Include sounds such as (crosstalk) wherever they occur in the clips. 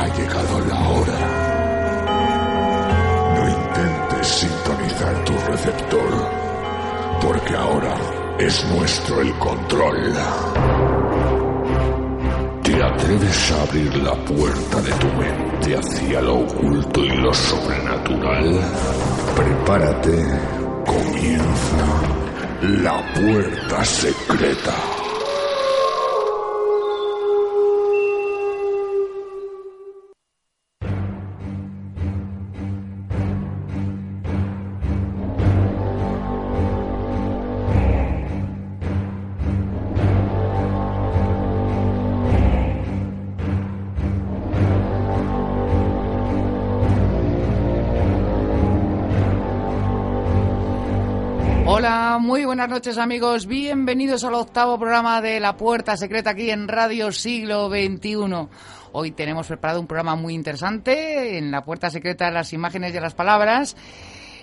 Ha llegado la hora. No intentes sintonizar tu receptor, porque ahora es nuestro el control. ¿Te atreves a abrir la puerta de tu mente hacia lo oculto y lo sobrenatural? Prepárate, comienza la puerta secreta. Buenas noches amigos, bienvenidos al octavo programa de La Puerta Secreta aquí en Radio Siglo XXI. Hoy tenemos preparado un programa muy interesante, en La Puerta Secreta las imágenes y las palabras,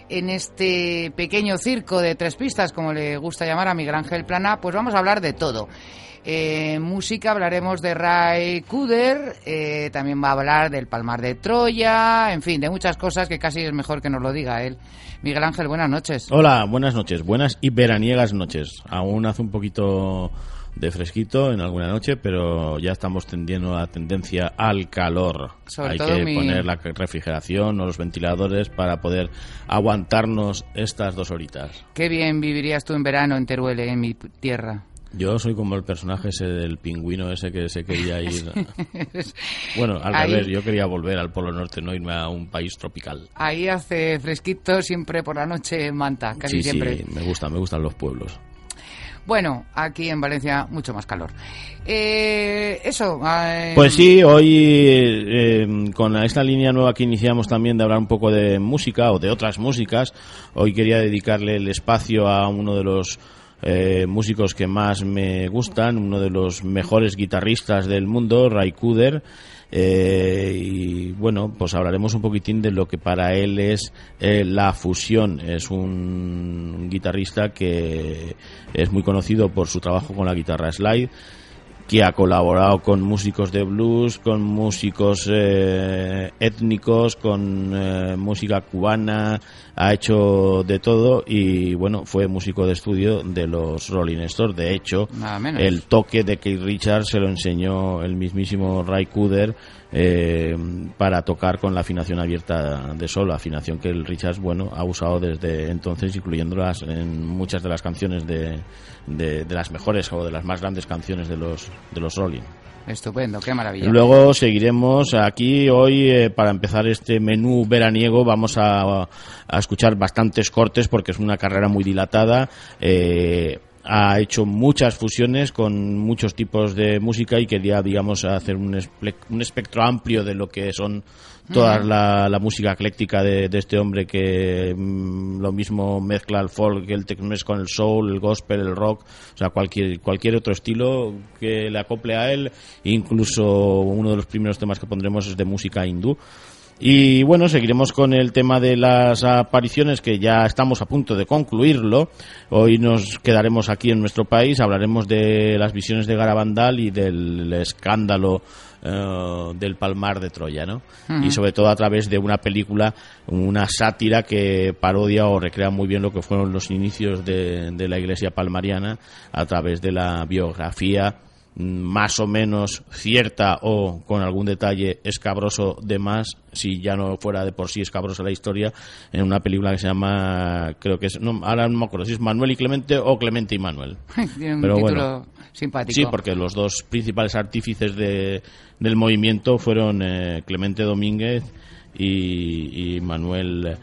en este pequeño circo de tres pistas, como le gusta llamar a Miguel Ángel Plana, pues vamos a hablar de todo. En música hablaremos de Ray Kuder, eh, también va a hablar del Palmar de Troya, en fin, de muchas cosas que casi es mejor que nos lo diga él. Miguel Ángel, buenas noches. Hola, buenas noches, buenas y veraniegas noches. Aún hace un poquito de fresquito en alguna noche, pero ya estamos tendiendo la tendencia al calor. Sobre Hay que mi- poner la refrigeración o los ventiladores para poder aguantarnos estas dos horitas. Qué bien vivirías tú en verano en Teruel, en mi tierra. Yo soy como el personaje ese del pingüino ese que se quería (laughs) ir. (laughs) bueno, al Ahí- revés, yo quería volver al Polo Norte, no irme a un país tropical. Ahí hace fresquito siempre por la noche en manta, casi sí, siempre. sí, me gusta, me gustan los pueblos. Bueno, aquí en Valencia mucho más calor. Eh, eso. eh, Pues sí, hoy eh, con esta línea nueva que iniciamos también de hablar un poco de música o de otras músicas, hoy quería dedicarle el espacio a uno de los eh, músicos que más me gustan, uno de los mejores guitarristas del mundo, Ray Kuder. eh, y bueno, pues hablaremos un poquitín de lo que para él es eh, la fusión. Es un guitarrista que es muy conocido por su trabajo con la guitarra slide que ha colaborado con músicos de blues, con músicos eh, étnicos, con eh, música cubana, ha hecho de todo y bueno, fue músico de estudio de los Rolling Stones. De hecho, Nada menos. el toque de Keith Richards se lo enseñó el mismísimo Ray Cooder eh, para tocar con la afinación abierta de sol, afinación que el Richards bueno ha usado desde entonces, incluyéndolas en muchas de las canciones de, de, de las mejores o de las más grandes canciones de los de los Rolling. Estupendo, qué maravilla. Luego seguiremos aquí hoy eh, para empezar este menú veraniego. Vamos a, a escuchar bastantes cortes porque es una carrera muy dilatada. Eh, ha hecho muchas fusiones con muchos tipos de música y quería, digamos, hacer un, espectro amplio de lo que son toda la, la música ecléctica de, de este hombre que mm, lo mismo mezcla el folk, el Tex-Mex con el soul, el gospel, el rock, o sea, cualquier, cualquier otro estilo que le acople a él. Incluso uno de los primeros temas que pondremos es de música hindú. Y bueno, seguiremos con el tema de las apariciones que ya estamos a punto de concluirlo. Hoy nos quedaremos aquí en nuestro país, hablaremos de las visiones de Garabandal y del escándalo eh, del Palmar de Troya, ¿no? Y sobre todo a través de una película, una sátira que parodia o recrea muy bien lo que fueron los inicios de, de la Iglesia palmariana a través de la biografía más o menos cierta o con algún detalle escabroso de más, si ya no fuera de por sí escabrosa la historia, en una película que se llama, creo que es, no, ahora no me acuerdo si es Manuel y Clemente o Clemente y Manuel. (laughs) Tiene un Pero título bueno. simpático. Sí, porque los dos principales artífices de, del movimiento fueron eh, Clemente Domínguez y, y Manuel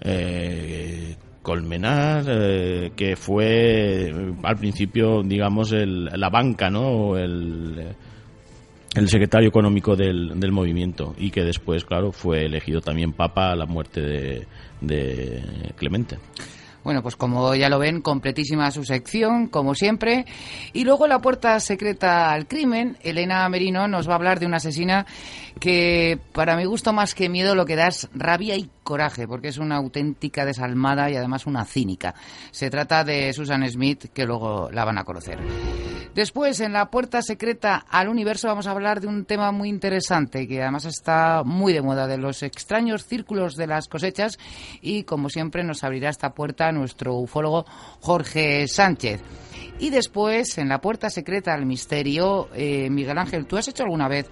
eh, Colmenar, eh, que fue eh, al principio, digamos, el, la banca, ¿no? Eh, el secretario económico del, del movimiento y que después, claro, fue elegido también papa a la muerte de Clemente. Bueno, pues como ya lo ven, completísima su sección, como siempre. Y luego la puerta secreta al crimen, Elena Merino nos va a hablar de una asesina que para mi gusto más que miedo lo que da es rabia y coraje, porque es una auténtica desalmada y además una cínica. Se trata de Susan Smith, que luego la van a conocer. Después, en la puerta secreta al universo, vamos a hablar de un tema muy interesante, que además está muy de moda, de los extraños círculos de las cosechas, y como siempre nos abrirá esta puerta nuestro ufólogo Jorge Sánchez. Y después, en la puerta secreta al misterio, eh, Miguel Ángel, ¿tú has hecho alguna vez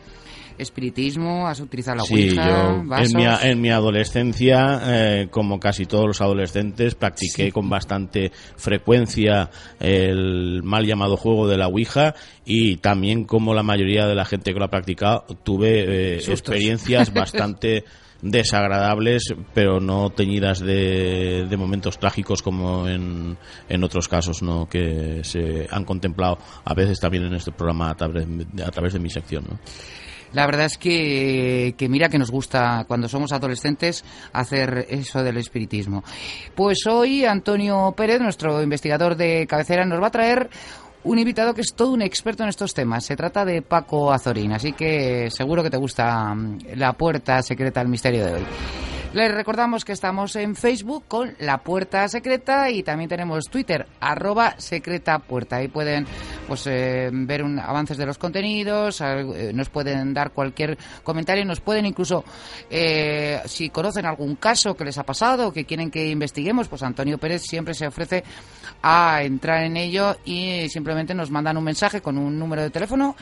espiritismo, has utilizado la sí, yo en mi, en mi, adolescencia, eh, como casi todos los adolescentes, practiqué con bastante frecuencia el mal llamado juego de la Ouija y también como la mayoría de la gente que lo ha practicado, tuve eh, experiencias (laughs) bastante desagradables, pero no teñidas de, de momentos trágicos como en, en, otros casos ¿no? que se han contemplado a veces también en este programa a través, a través de mi sección. ¿no? La verdad es que, que, mira que nos gusta cuando somos adolescentes hacer eso del espiritismo. Pues hoy Antonio Pérez, nuestro investigador de cabecera, nos va a traer un invitado que es todo un experto en estos temas. Se trata de Paco Azorín, así que seguro que te gusta mm, la puerta secreta al misterio de hoy. Les recordamos que estamos en Facebook con La Puerta Secreta y también tenemos Twitter, arroba secreta puerta. Ahí pueden pues eh, ver un, avances de los contenidos, eh, nos pueden dar cualquier comentario, nos pueden incluso, eh, si conocen algún caso que les ha pasado, que quieren que investiguemos, pues Antonio Pérez siempre se ofrece a entrar en ello y simplemente nos mandan un mensaje con un número de teléfono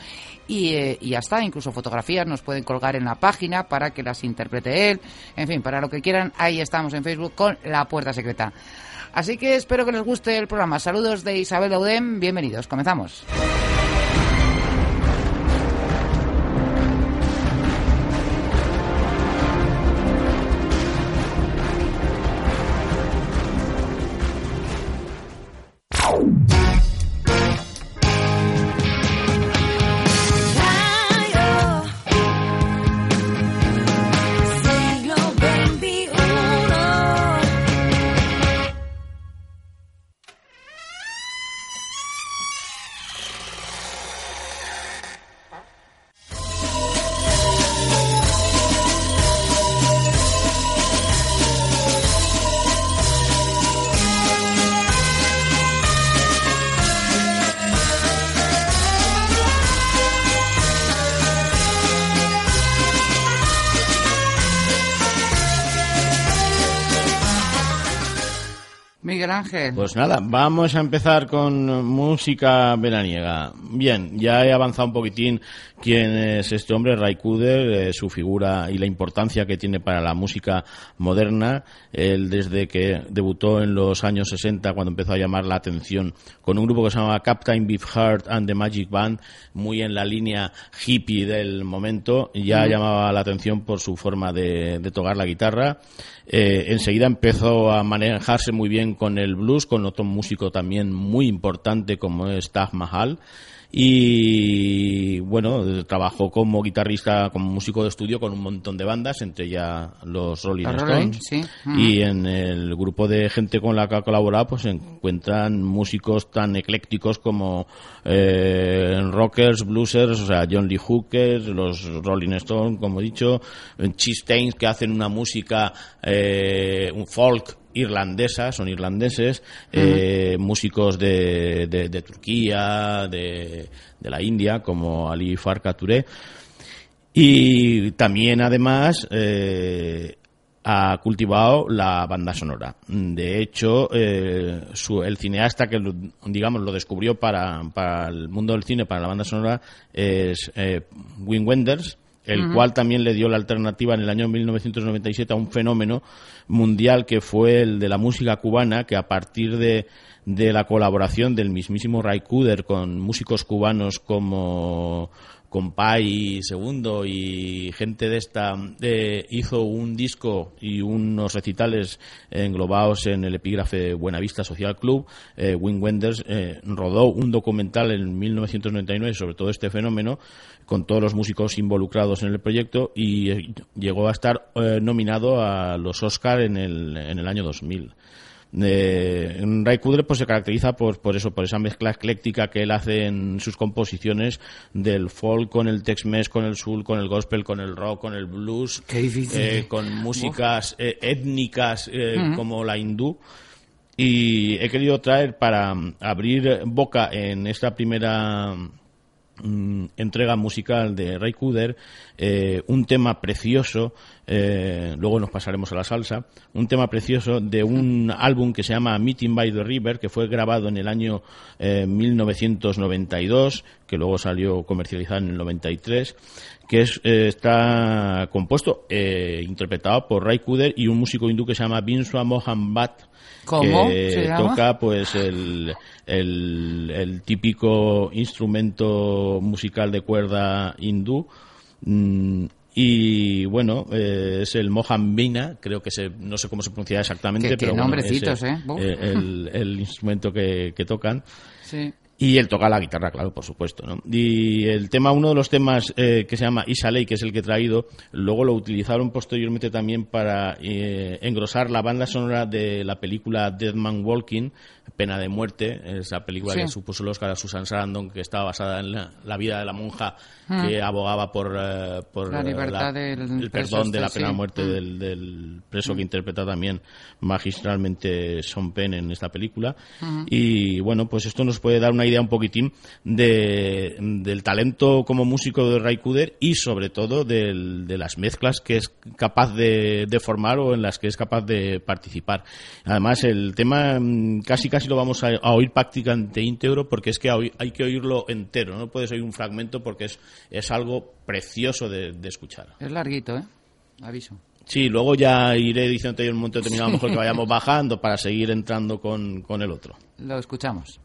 y, y ya está. Incluso fotografías nos pueden colgar en la página para que las interprete él. En fin, para lo que quieran, ahí estamos en Facebook con La Puerta Secreta. Así que espero que les guste el programa. Saludos de Isabel Audem, bienvenidos. Comenzamos. Pues nada, vamos a empezar con música veraniega. Bien, ya he avanzado un poquitín quién es este hombre, Ray Kuder, eh, su figura y la importancia que tiene para la música moderna. Él desde que debutó en los años 60, cuando empezó a llamar la atención con un grupo que se llamaba Captain Beefheart and the Magic Band, muy en la línea hippie del momento, ya llamaba la atención por su forma de, tocar la guitarra. Eh, enseguida empezó a manejarse muy bien con el blues, con otro músico también muy importante como es Taj Mahal y bueno, trabajó como guitarrista, como músico de estudio con un montón de bandas, entre ya los Rolling Stones. Y en el grupo de gente con la que ha colaborado, pues se encuentran músicos tan eclécticos como eh, rockers, bluesers, o sea, John Lee Hooker, los Rolling Stones, como he dicho, Cheese que hacen una música, eh, un folk irlandesa, son irlandeses, eh, músicos de, de, Turquía, de, de, la India, como Ali Farka Touré. Y también, además, eh, ha cultivado la banda sonora. De hecho, eh, el cineasta que, digamos, lo descubrió para, para, el mundo del cine, para la banda sonora, es Wim Wenders, el cual también le dio la alternativa en el año 1997 a un fenómeno mundial que fue el de la música cubana, que a partir de, de la colaboración del mismísimo Ray Kuder con músicos cubanos como Compay Segundo y gente de esta eh, hizo un disco y unos recitales englobados en el epígrafe Buenavista Social Club. Eh, Wim Wenders eh, rodó un documental en 1999 sobre todo este fenómeno con todos los músicos involucrados en el proyecto y llegó a estar nominado a los Oscar en el, en el año 2000. Eh, Ray pues se caracteriza por, por eso, por esa mezcla ecléctica que él hace en sus composiciones del folk con el Tex-Mex, con el soul, con el gospel, con el rock, con el blues, eh, con músicas eh, étnicas como la hindú. Y he querido traer para abrir boca en esta primera entrega musical de Ray Cooder, eh, un tema precioso, eh, luego nos pasaremos a la salsa, un tema precioso de un álbum que se llama Meeting by the River, que fue grabado en el año 1992, eh, que luego salió comercializado en el 93, que es, está compuesto, interpretado por Ray Cooder y un músico hindú que se llama Binswa Mohan Bhatt, que toca pues el, el, típico instrumento musical de cuerda hindú mm, y bueno, eh, es el Mohan Bina, creo que se, no sé cómo se pronuncia exactamente, pero nombrecitos, ¿eh? el, el, instrumento que, que tocan. Sí. Y él toca la guitarra, claro, por supuesto. ¿no? Y el tema, uno de los temas eh, que se llama Isaley, que es el que he traído, luego lo utilizaron posteriormente también para eh, engrosar la banda sonora de la película Dead Man Walking, Pena de Muerte, esa película que supuso el Oscar a Susan Sarandon, que estaba basada en la, vida de la monja mm. que abogaba por, eh, por la libertad el perdón de la este, pena de muerte mm. del, preso que mm. interpreta también magistralmente Sean Penn en esta película. Y bueno, pues esto nos puede dar una idea un poquitín de, del talento como músico de Ray Cooder y sobre todo de las mezclas que es capaz de, de formar o en las que es capaz de participar. Además, el tema casi casi lo vamos a, oír prácticamente íntegro porque es que hay, que oírlo entero, no puedes oír un fragmento porque es, es algo precioso de, escuchar. Es larguito, ¿eh? Aviso. Sí, luego ya iré diciendo en un momento determinado mejor que vayamos bajando para seguir entrando con, con el otro. Lo escuchamos.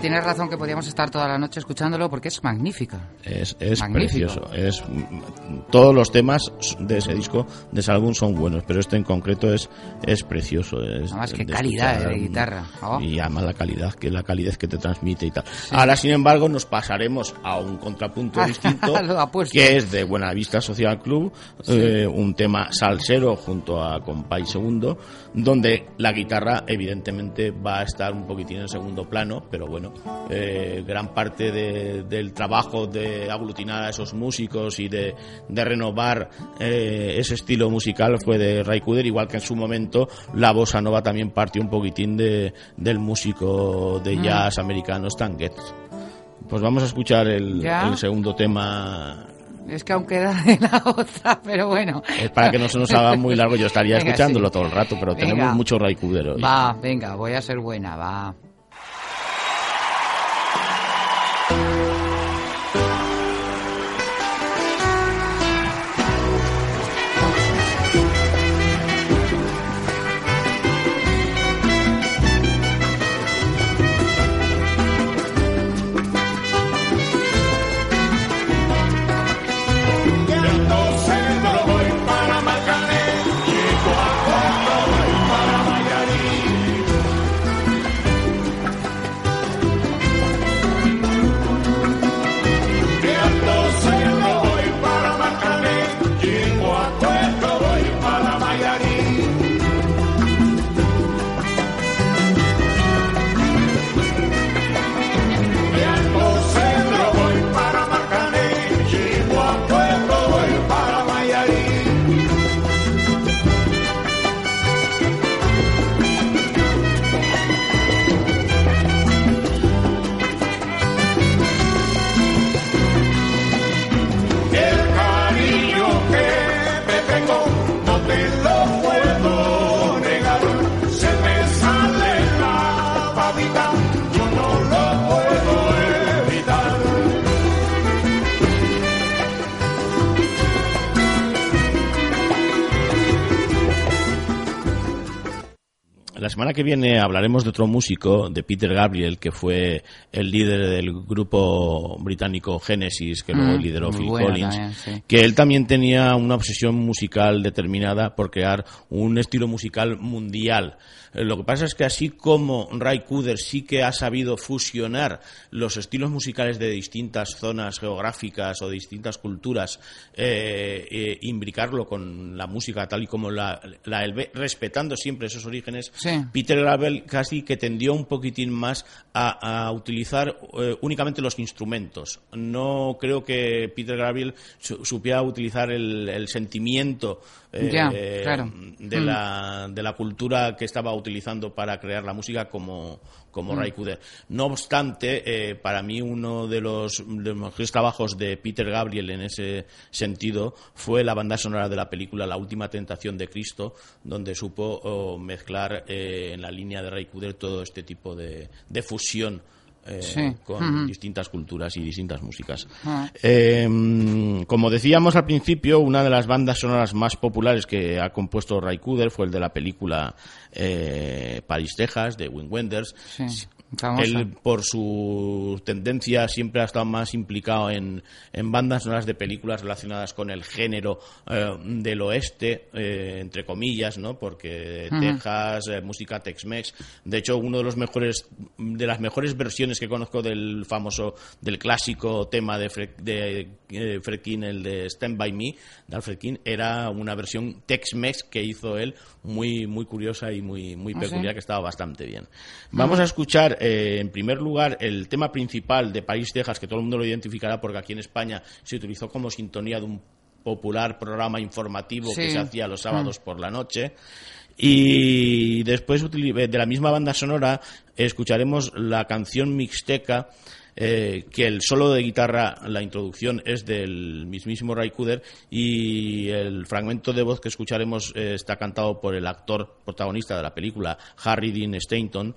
Tienes razón que podíamos estar toda la noche escuchándolo porque es magnífica. Es, es precioso. Es, todos los temas de ese disco, de ese álbum, son buenos, pero este en concreto es, es precioso. Es, además, qué calidad de guitarra. Oh. Y además la calidad, que la calidez que te transmite y tal. Ahora, sin embargo, nos pasaremos a un contrapunto (laughs) distinto, que es de Buena Vista Social Club, eh, un tema salsero junto a Compay Segundo, donde la guitarra, evidentemente, va a estar un poquitín en segundo plano, pero bueno, eh, gran parte del trabajo de aglutinar a esos músicos y de, renovar eh, ese estilo musical fue de Ray Cooder, igual que en su momento la bossa nova también partió un poquitín de, del músico de mm. jazz americano Stan Getz. Pues vamos a escuchar el, segundo tema Es que aún queda de la (laughs) otra, pero bueno. Es para que no se nos haga muy largo, yo estaría (laughs) Venga, escuchándolo sí. todo el rato, pero Venga. tenemos mucho Raikuder hoy. Va, venga, voy a ser buena, va. Semana que viene hablaremos de otro músico, de Peter Gabriel, que fue el líder del grupo británico Genesis, que luego Mm, lideró muy Phil bueno Collins, también, sí. que él también tenía una obsesión musical determinada por crear un estilo musical mundial. Eh, Lo que pasa es que así como Ray Cooder sí que ha sabido fusionar los estilos musicales de distintas zonas geográficas o de distintas culturas, eh, eh, imbricarlo con la música tal y como la, la él ve, respetando siempre esos orígenes, Sí. Peter Gabriel casi que tendió un poquitín más a, a utilizar eh, únicamente los instrumentos. No creo que Peter Gabriel su- supiera utilizar el, el sentimiento eh, Ya, claro. de, Mm. la, de la cultura que estaba utilizando para crear la música como, como Mm. Ray Cooder. No obstante, eh, para mí uno de los, de los mejores trabajos de Peter Gabriel en ese sentido fue la banda sonora de la película La Última Tentación de Cristo, donde supo oh, mezclar eh, en la línea de Ray Cooder todo este tipo de, de fusión. Eh, Sí. con distintas culturas y distintas músicas. Ah. Eh, como decíamos al principio, una de las bandas sonoras más populares que ha compuesto Ray Cooder fue el de la película eh, Paris, Texas, de Wim Wenders. Sí, famosa. Él, por su tendencia, siempre ha estado más implicado en, en bandas sonoras de películas relacionadas con el género eh, del oeste, eh, entre comillas, ¿no? Porque Ujú. Texas, eh, música Tex-Mex. De hecho, uno de los mejores, de las mejores versiones que conozco del famoso, del clásico tema de, Fred, de eh, Fred King, el de Stand By Me, de Alfred King, era una versión Tex-Mex que hizo él muy, muy curiosa y muy, muy ¿Ah, sí? peculiar, que estaba bastante bien. Vamos a escuchar, eh, en primer lugar, el tema principal de París, Texas, que todo el mundo lo identificará porque aquí en España se utilizó como sintonía de un popular programa informativo que se hacía los sábados por la noche. Y después de la misma banda sonora escucharemos la canción Mixteca, eh, que el solo de guitarra, la introducción es del mismísimo Ray Cooder y el fragmento de voz que escucharemos eh, está cantado por el actor protagonista de la película, Harry Dean Stanton,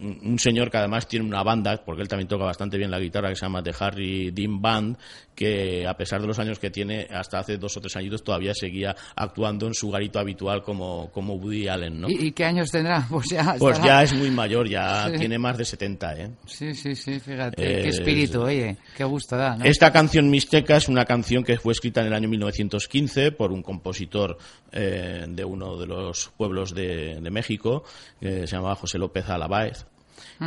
un señor que además tiene una banda, porque él también toca bastante bien la guitarra, que se llama The Harry Dean Band, que a pesar de los años que tiene, hasta hace dos o tres añitos todavía seguía actuando en su garito habitual como, como Woody Allen, ¿no? ¿Y, y qué años tendrá? (laughs) Pues ya, Pues ya es muy mayor, ya Sí. tiene más de 70, ¿eh? Sí, sí, sí, fíjate. Eh, qué espíritu, oye. Qué gusto da, ¿no? Esta canción Mixteca es una canción que fue escrita en el año 1915 por un compositor eh, de uno de los pueblos de, de México, que se llamaba José López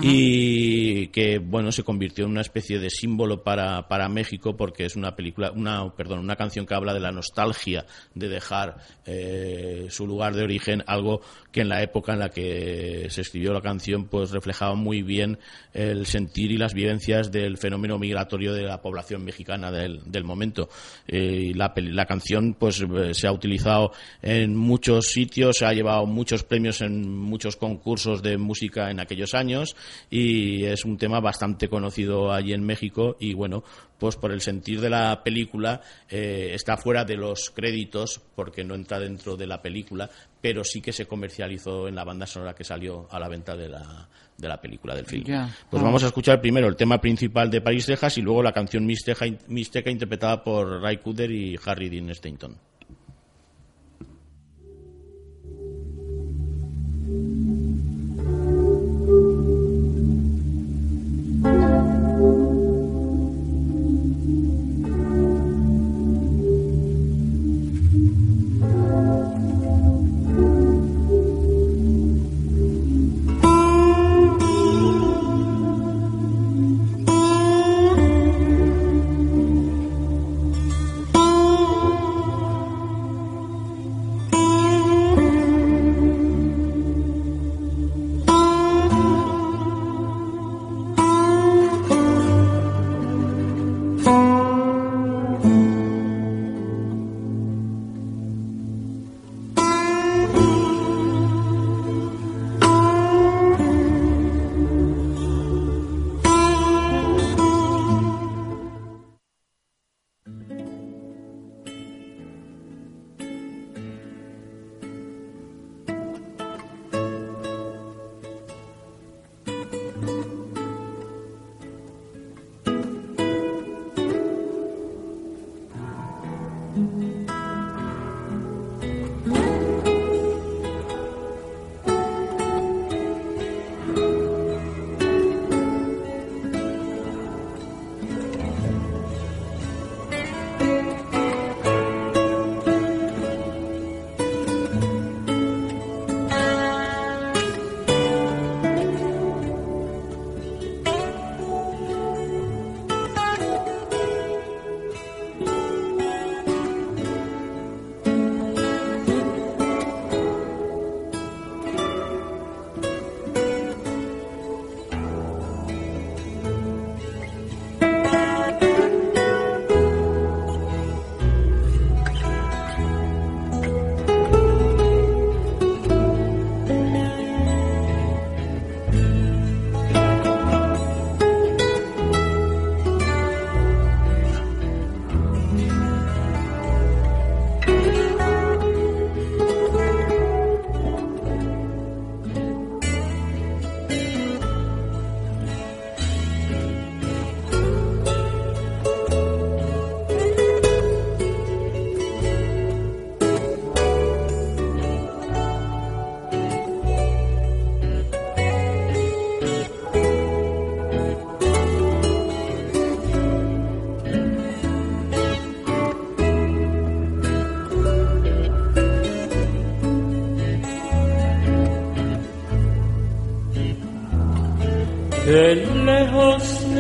Y que bueno se convirtió en una especie de símbolo para, para México porque es una película una perdón una canción que habla de la nostalgia de dejar eh, su lugar de origen algo que en la época en la que se escribió la canción pues reflejaba muy bien el sentir y las vivencias del fenómeno migratorio de la población mexicana del, del momento. Eh, la, la canción pues eh, se ha utilizado en muchos sitios se ha llevado muchos premios en muchos concursos de música en aquellos años y es un tema bastante conocido allí en México y bueno, pues por el sentir de la película eh, está fuera de los créditos porque no entra dentro de la película, pero sí que se comercializó en la banda sonora que salió a la venta de la, de la película, del film. Pues vamos a escuchar primero el tema principal de Paris, Texas y luego la canción Mixteca, Mixteca interpretada por Ray Cooder y Harry Dean Stanton.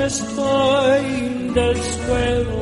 Estoy del suelo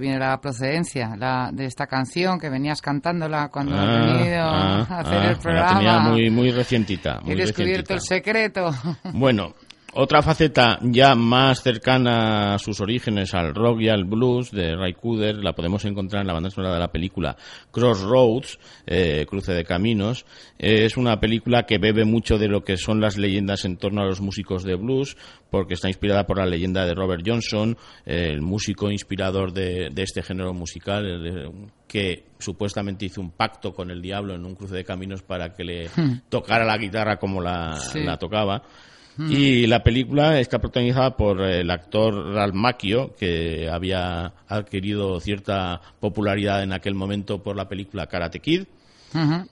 dónde viene la procedencia la, de esta canción que venías cantándola cuando Ah, has venido ah, a hacer ah, el La programa. tenía muy, muy recientita. Muy He descubierto recientita. el secreto. Bueno, otra faceta ya más cercana a sus orígenes, al rock y al blues de Ray Cooder, la podemos encontrar en la banda sonora de la película Crossroads, eh, Cruce de Caminos. Eh, es una película que bebe mucho de lo que son las leyendas en torno a los músicos de blues, porque está inspirada por la leyenda de Robert Johnson, eh, el músico inspirador de, de este género musical, que supuestamente hizo un pacto con el diablo en un cruce de caminos para que le tocara la guitarra como la, Sí. la tocaba. Y la película está protagonizada por el actor Ralph Macchio, que había adquirido cierta popularidad en aquel momento por la película Karate Kid.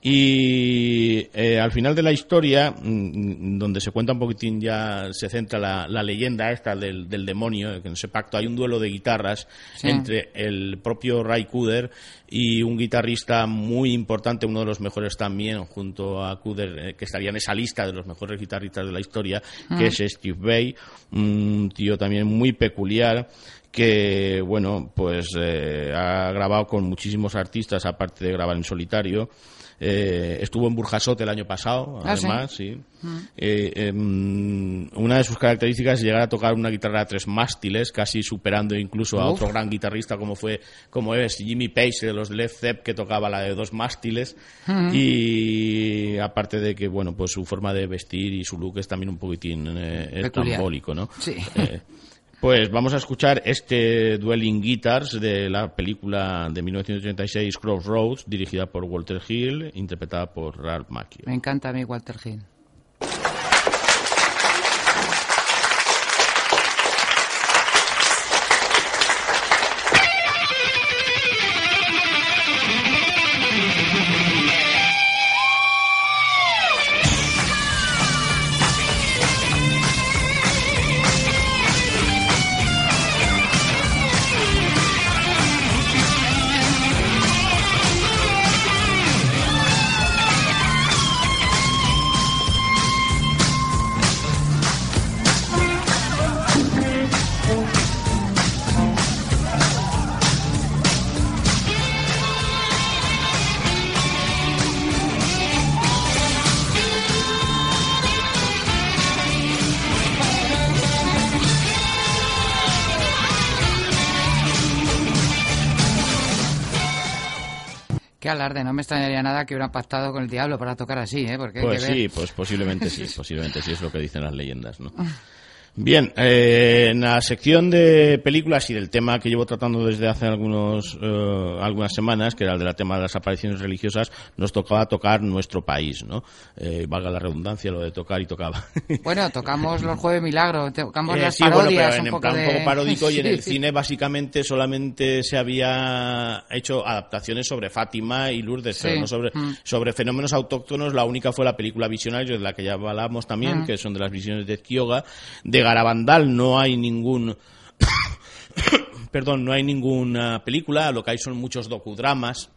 Y eh, al final de la historia, mm, donde se cuenta un poquitín ya, se centra la, la leyenda esta del, del demonio, que en ese pacto hay un duelo de guitarras Sí. entre el propio Ray Cooder y un guitarrista muy importante, uno de los mejores también, junto a Cooder, eh, que estaría en esa lista de los mejores guitarristas de la historia, que es Steve Vai, un tío también muy peculiar, que, bueno, pues eh, ha grabado con muchísimos artistas, aparte de grabar en solitario. Eh, estuvo en Burjasot el año pasado, Ah, ¿sí? además, sí. Eh, em, una de sus características es llegar a tocar una guitarra a tres mástiles, casi superando incluso a Uf. otro gran guitarrista como fue, como es Jimmy Page de los Led Zepp, que tocaba la de dos mástiles. Y aparte de que, bueno, pues su forma de vestir y su look es también un poquitín eh, Peculiar. estrambólico, ¿no? Sí. (laughs) Pues vamos a escuchar este Dueling Guitars de la película de 1936 Crossroads, dirigida por Walter Hill, interpretada por Ralph Macchio. Me encanta a mí Walter Hill. Qué alarde, no me extrañaría nada que hubieran pactado con el diablo para tocar así, ¿eh? Porque Pues que ver. sí, pues posiblemente sí, (laughs) posiblemente sí es lo que dicen las leyendas, ¿no? (laughs) Bien, eh, en la sección de películas y del tema que llevo tratando desde hace algunos, eh, algunas semanas, que era el del tema de las apariciones religiosas, nos tocaba tocar nuestro país, ¿no? Eh, valga la redundancia, lo de tocar y tocaba. (laughs) Bueno, tocamos los Jueves Milagro, tocamos Eh, las sí, bueno, parodias pero en un poco plan de... un poco paródico y en el (laughs) cine básicamente solamente se había hecho adaptaciones sobre Fátima y Lourdes, pero Sí. no sobre, Mm. sobre fenómenos autóctonos. La única fue la película Visionarios, de la que ya hablamos Mm. también, que son de las visiones de Kyoga. De Garabandal no hay ningún... (coughs) Perdón, no hay ninguna película, lo que hay son muchos docudramas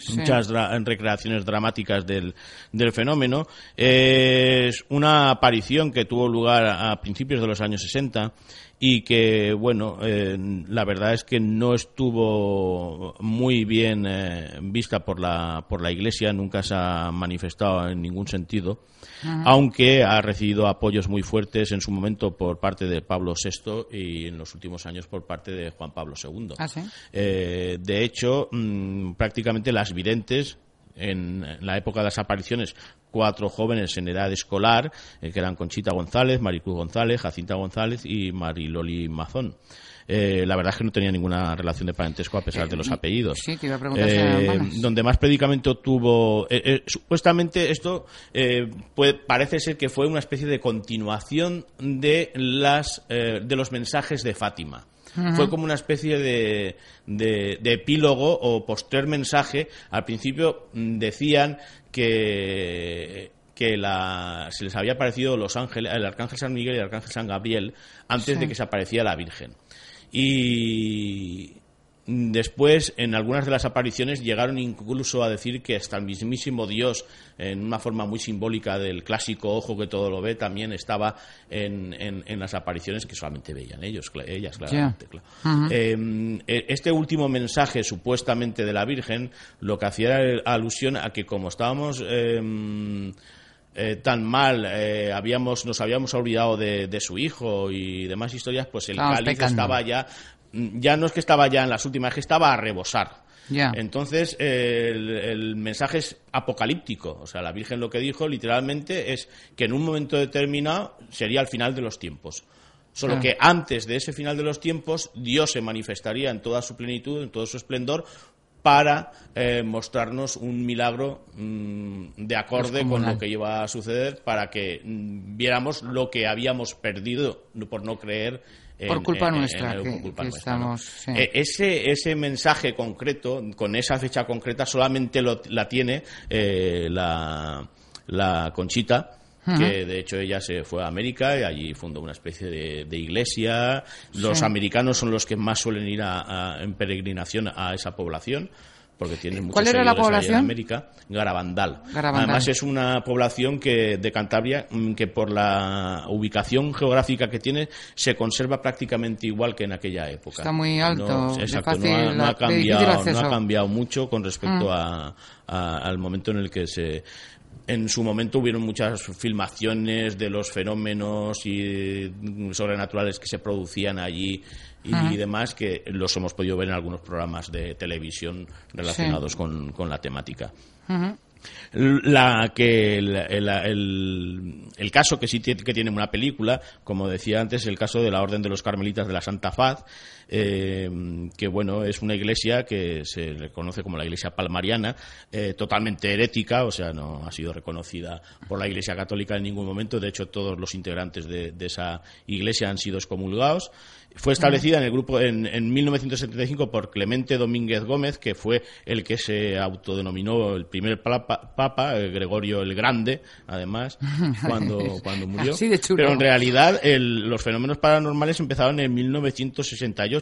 Sí. muchas dra- recreaciones dramáticas del, del fenómeno. Es una aparición que tuvo lugar a principios de los años 60 y que, bueno, eh, la verdad es que no estuvo muy bien eh, vista por la, por la Iglesia, nunca se ha manifestado en ningún sentido, aunque ha recibido apoyos muy fuertes en su momento por parte de Pablo VI y en los últimos años por parte de Juan Pablo II. Ah, sí. Eh, de hecho, mm, prácticamente las videntes en la época de las apariciones, cuatro jóvenes en edad escolar, eh, que eran Conchita González, Maricruz González, Jacinta González y Mariloli Mazón. Eh, la verdad es que no tenía ninguna relación de parentesco a pesar de los apellidos. sí, te iba a preguntar hermanas. donde más predicamento tuvo. eh, eh, supuestamente esto eh, puede- parece ser que fue una especie de continuación de las eh, de los mensajes de Fátima. Fue como una especie de, de- de epílogo o posterior mensaje. Al principio mm, decían que que la, se les había aparecido los ángeles, el arcángel San Miguel y el arcángel San Gabriel antes Sí. de que se apareciera la Virgen. Y después, en algunas de las apariciones, llegaron incluso a decir que hasta el mismísimo Dios, en una forma muy simbólica del clásico ojo que todo lo ve, también estaba en, en- en las apariciones que solamente veían ellos, ellas, claramente. claro. Eh, eh, este último mensaje, supuestamente de la Virgen, lo que hacía era alusión a que como estábamos... eh, eh, tan mal, eh, habíamos, nos habíamos olvidado de, de su hijo y demás historias, pues el Estábamos cáliz pecando. estaba ya, ya no es que estaba ya en las últimas, es que estaba a rebosar. Ya. Entonces, eh, el, el mensaje es apocalíptico. O sea, la Virgen lo que dijo literalmente es que en un momento determinado sería el final de los tiempos. Solo que antes de ese final de los tiempos, Dios se manifestaría en toda su plenitud, en todo su esplendor, para eh, mostrarnos un milagro mm, de acorde con lo que iba a suceder, para que mm, viéramos lo que habíamos perdido por no creer. En- Por culpa en- nuestra, que- por culpa que nuestra, ¿no? estamos, sí. Eh, ese, ese mensaje concreto, con esa fecha concreta, solamente lo- la tiene eh, la, la Conchita, que de hecho ella se fue a América y allí fundó una especie de, de iglesia. Los Sí. americanos son los que más suelen ir a- a- en peregrinación a esa población porque tiene muchos ¿Cuál era la población? en América, Garabandal. Garabandal. Además es una población que de Cantabria mm, que por la ubicación geográfica que tiene se conserva prácticamente igual que en aquella época. Está muy alto, No, exacto, no ha, no ha cambiado, no. Mm. ha cambiado mucho con respecto a- a- al momento en el que se en su momento hubieron muchas filmaciones de los fenómenos y mm, sobrenaturales que se producían allí y demás que los hemos podido ver en algunos programas de televisión relacionados con, con la temática. La que el, el- el- el caso que sí que tiene una película, como decía antes, el caso de la Orden de los Carmelitas de la Santa Faz, eh, que bueno es una iglesia que se le conoce como la Iglesia Palmariana, eh, totalmente herética, o sea no ha sido reconocida por la Iglesia Católica en ningún momento. De hecho todos los integrantes de, de esa iglesia han sido excomulgados. Fue establecida en el grupo en, en 1975 por Clemente Domínguez Gómez, que fue el que se autodenominó el primer papa, papa, eh, Gregorio el Grande, además, (laughs) cuando, cuando murió. Pero en realidad el- los fenómenos paranormales empezaron en 1968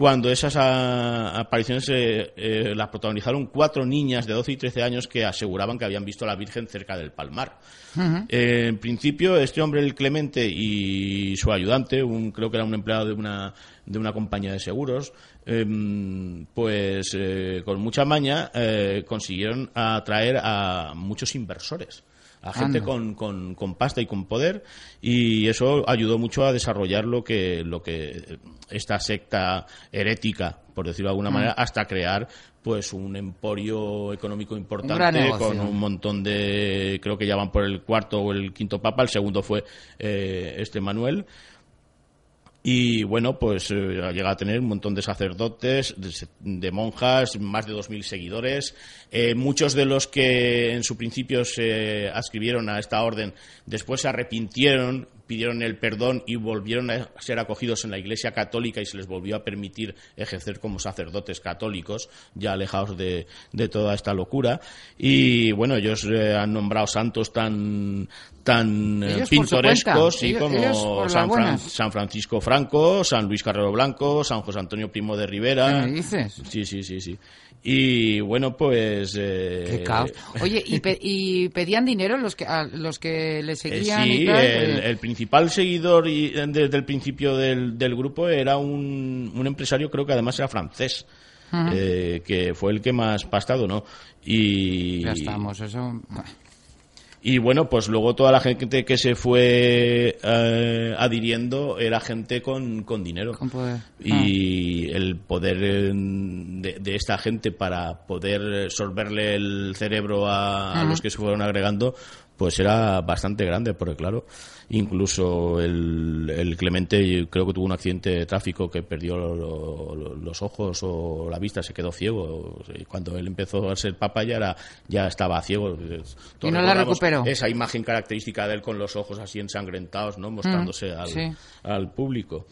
cuando esas apariciones eh, eh, las protagonizaron cuatro niñas de 12 y 13 años que aseguraban que habían visto a la Virgen cerca del Palmar. Eh, en principio, este hombre, el Clemente, y su ayudante, un, creo que era un empleado de una, de una compañía de seguros, em, pues eh, con mucha maña consiguieron atraer a muchos inversores a gente con, con, con pasta y con poder y eso ayudó mucho a desarrollar lo que lo que esta secta herética por decirlo de Mm. alguna manera hasta crear pues un emporio económico importante con un montón de creo que ya van por el cuarto o el quinto papa el segundo fue eh, este Manuel y bueno, pues eh, llega a tener un montón de sacerdotes, de, de monjas, más de 2.000 seguidores. Eh, muchos de los que en su principio se adscribieron a esta orden después se arrepintieron, pidieron el perdón y volvieron a ser acogidos en la Iglesia Católica y se les volvió a permitir ejercer como sacerdotes católicos, ya alejados de, de toda esta locura. Y bueno, ellos eh, han nombrado santos tan tan eh, Ellos pintorescos ellos- como ellos San, Fran- buenas. San Francisco Franco, San Luis Carrero Blanco, San José Antonio Primo de Rivera. ¿Qué me dices? Sí, sí, sí, sí. Y bueno, pues... eh, Qué caos. (laughs) Oye, ¿y, pe- y pedían dinero los que a los que le eh, seguían sí, y tal? el, Eh, el principal seguidor y, eh, desde el principio del, del grupo era un, un empresario, creo que además era francés, eh, que fue el que más pasta donó. Y, Ya estamos, eso... Y bueno, pues luego toda la gente que se fue eh, adhiriendo era gente con, con dinero. Con poder. Y el poder de, de esta gente para poder sorberle el cerebro a, a los que se fueron agregando, pues era bastante grande, porque claro, incluso el, el Clemente creo que tuvo un accidente de tráfico que perdió lo- lo- los ojos o la vista, se quedó ciego. Y Cuando él empezó a ser papa ya era ya estaba ciego. Todos no la recuperó. Esa imagen característica de él con los ojos así ensangrentados, ¿no? Mostrándose al, sí. al público.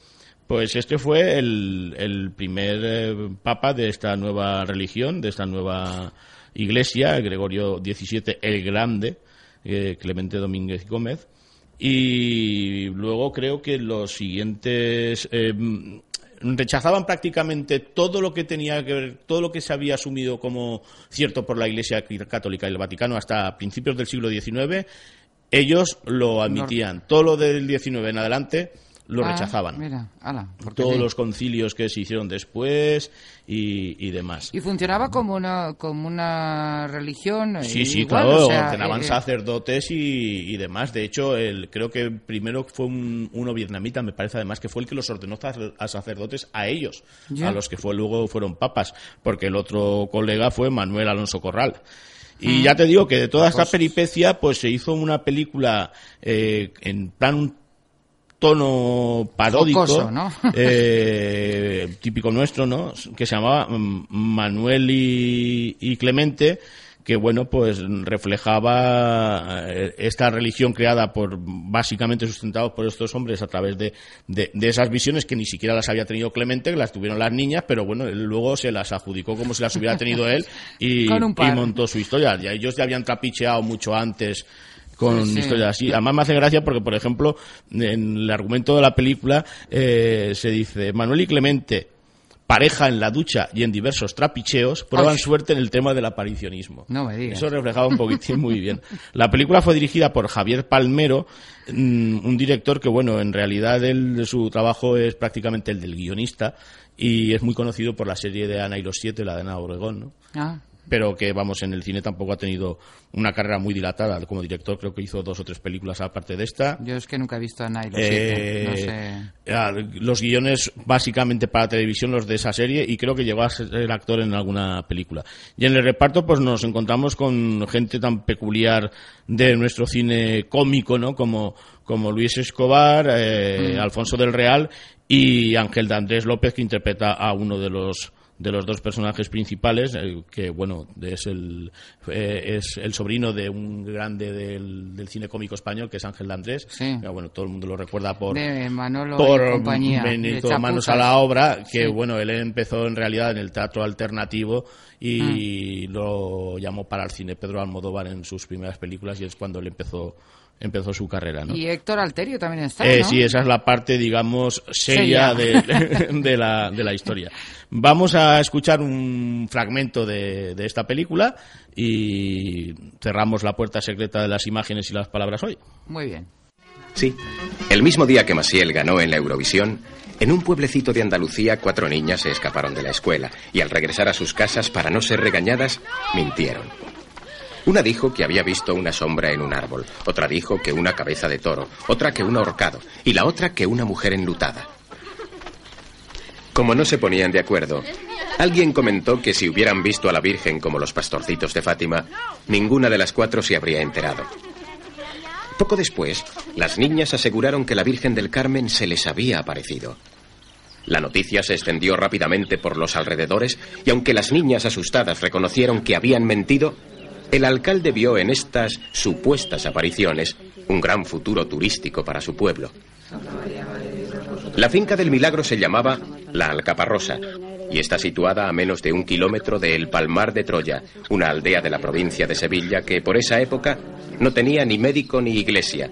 Pues este fue el, el primer eh, papa de esta nueva religión, de esta nueva iglesia, Gregorio XVII el Grande, eh, Clemente Domínguez Gómez. Y luego creo que los siguientes eh, rechazaban prácticamente todo lo que tenía que ver, todo lo que se había asumido como cierto por la Iglesia Católica y el Vaticano hasta principios del siglo XIX. Ellos lo admitían. Todo lo del XIX en adelante lo Ah, rechazaban Mira, ala, porque todos sí. los concilios que se hicieron después y, y demás. Y funcionaba como una como una religión. eh, Sí, sí, igual, claro, o sea, ordenaban eh, sacerdotes y, y demás. De hecho, el, creo que primero fue un, uno vietnamita, me parece además, que fue el que los ordenó a sacerdotes a ellos, Ya. a los que fue luego fueron papas, porque el otro colega fue Manuel Alonso Corral. Ah. Y ya te digo que de toda esta peripecia, pues se hizo una película eh, en plan un tono paródico, Jocoso, ¿no? (laughs) eh, típico nuestro, ¿no? Que se llamaba mm, Manuel y, y Clemente, que bueno, pues reflejaba eh, esta religión creada por, básicamente sustentados por estos hombres a través de, de, de esas visiones que ni siquiera las había tenido Clemente, que las tuvieron las niñas, pero bueno, él luego se las adjudicó como si las hubiera tenido él (laughs) y, y montó su historia. Ya ellos ya habían trapicheado mucho antes con Sí, sí. historias así. Además me hace gracia porque, por ejemplo, en el argumento de la película eh, se dice Manuel y Clemente pareja en la ducha y en diversos trapicheos, prueban Ay. suerte en el tema del aparicionismo. No me digas. Eso reflejaba un poquitín muy bien. La película fue dirigida por Javier Palmero, mm, un director que, bueno, en realidad él, su trabajo es prácticamente el del guionista y es muy conocido por la serie de Ana y los Siete, la de Ana Obregón, ¿no? Ah, pero que vamos en el cine tampoco ha tenido una carrera muy dilatada como director creo que hizo dos o tres películas aparte de esta yo es que nunca he visto a Nile, Eh, no sé. los guiones básicamente para televisión los de esa serie y creo que llegó a ser actor en alguna película y en el reparto pues nos encontramos con gente tan peculiar de nuestro cine cómico no como como Luis Escobar eh, Mm. Alfonso del Real y Ángel de Andrés López que interpreta a uno de los de los dos personajes principales, eh, que bueno, es el, eh, es el sobrino de un grande del, del cine cómico español, que es Ángel Andrés. Sí. Que, bueno, todo el mundo lo recuerda por, de Manolo por compañía. Benito de Manos a la obra, que Sí. bueno, él empezó en realidad en el teatro alternativo y Ah. lo llamó para el cine Pedro Almodóvar en sus primeras películas y es cuando él empezó empezó su carrera, ¿no? Y Héctor Alterio también está, Eh, ¿no? Sí, esa es la parte, digamos, seria Seria. de, (laughs) de la, de la historia. Vamos a escuchar un fragmento de, de esta película y cerramos la puerta secreta de las imágenes y las palabras hoy. Muy bien. Sí, el mismo día que Maciel ganó en la Eurovisión, en un pueblecito de Andalucía cuatro niñas se escaparon de la escuela y al regresar a sus casas para no ser regañadas, mintieron. Una dijo que había visto una sombra en un árbol, otra dijo que una cabeza de toro, otra que un ahorcado y la otra que una mujer enlutada. Como no se ponían de acuerdo, alguien comentó que si hubieran visto a la Virgen como los pastorcitos de Fátima, ninguna de las cuatro se habría enterado. Poco después, las niñas aseguraron que la Virgen del Carmen se les había aparecido. La noticia se extendió rápidamente por los alrededores y aunque las niñas asustadas reconocieron que habían mentido, el alcalde vio en estas supuestas apariciones un gran futuro turístico para su pueblo. La finca del milagro se llamaba La Alcaparrosa y está situada a menos de un kilómetro de El Palmar de Troya, una aldea de la provincia de Sevilla que por esa época no tenía ni médico ni iglesia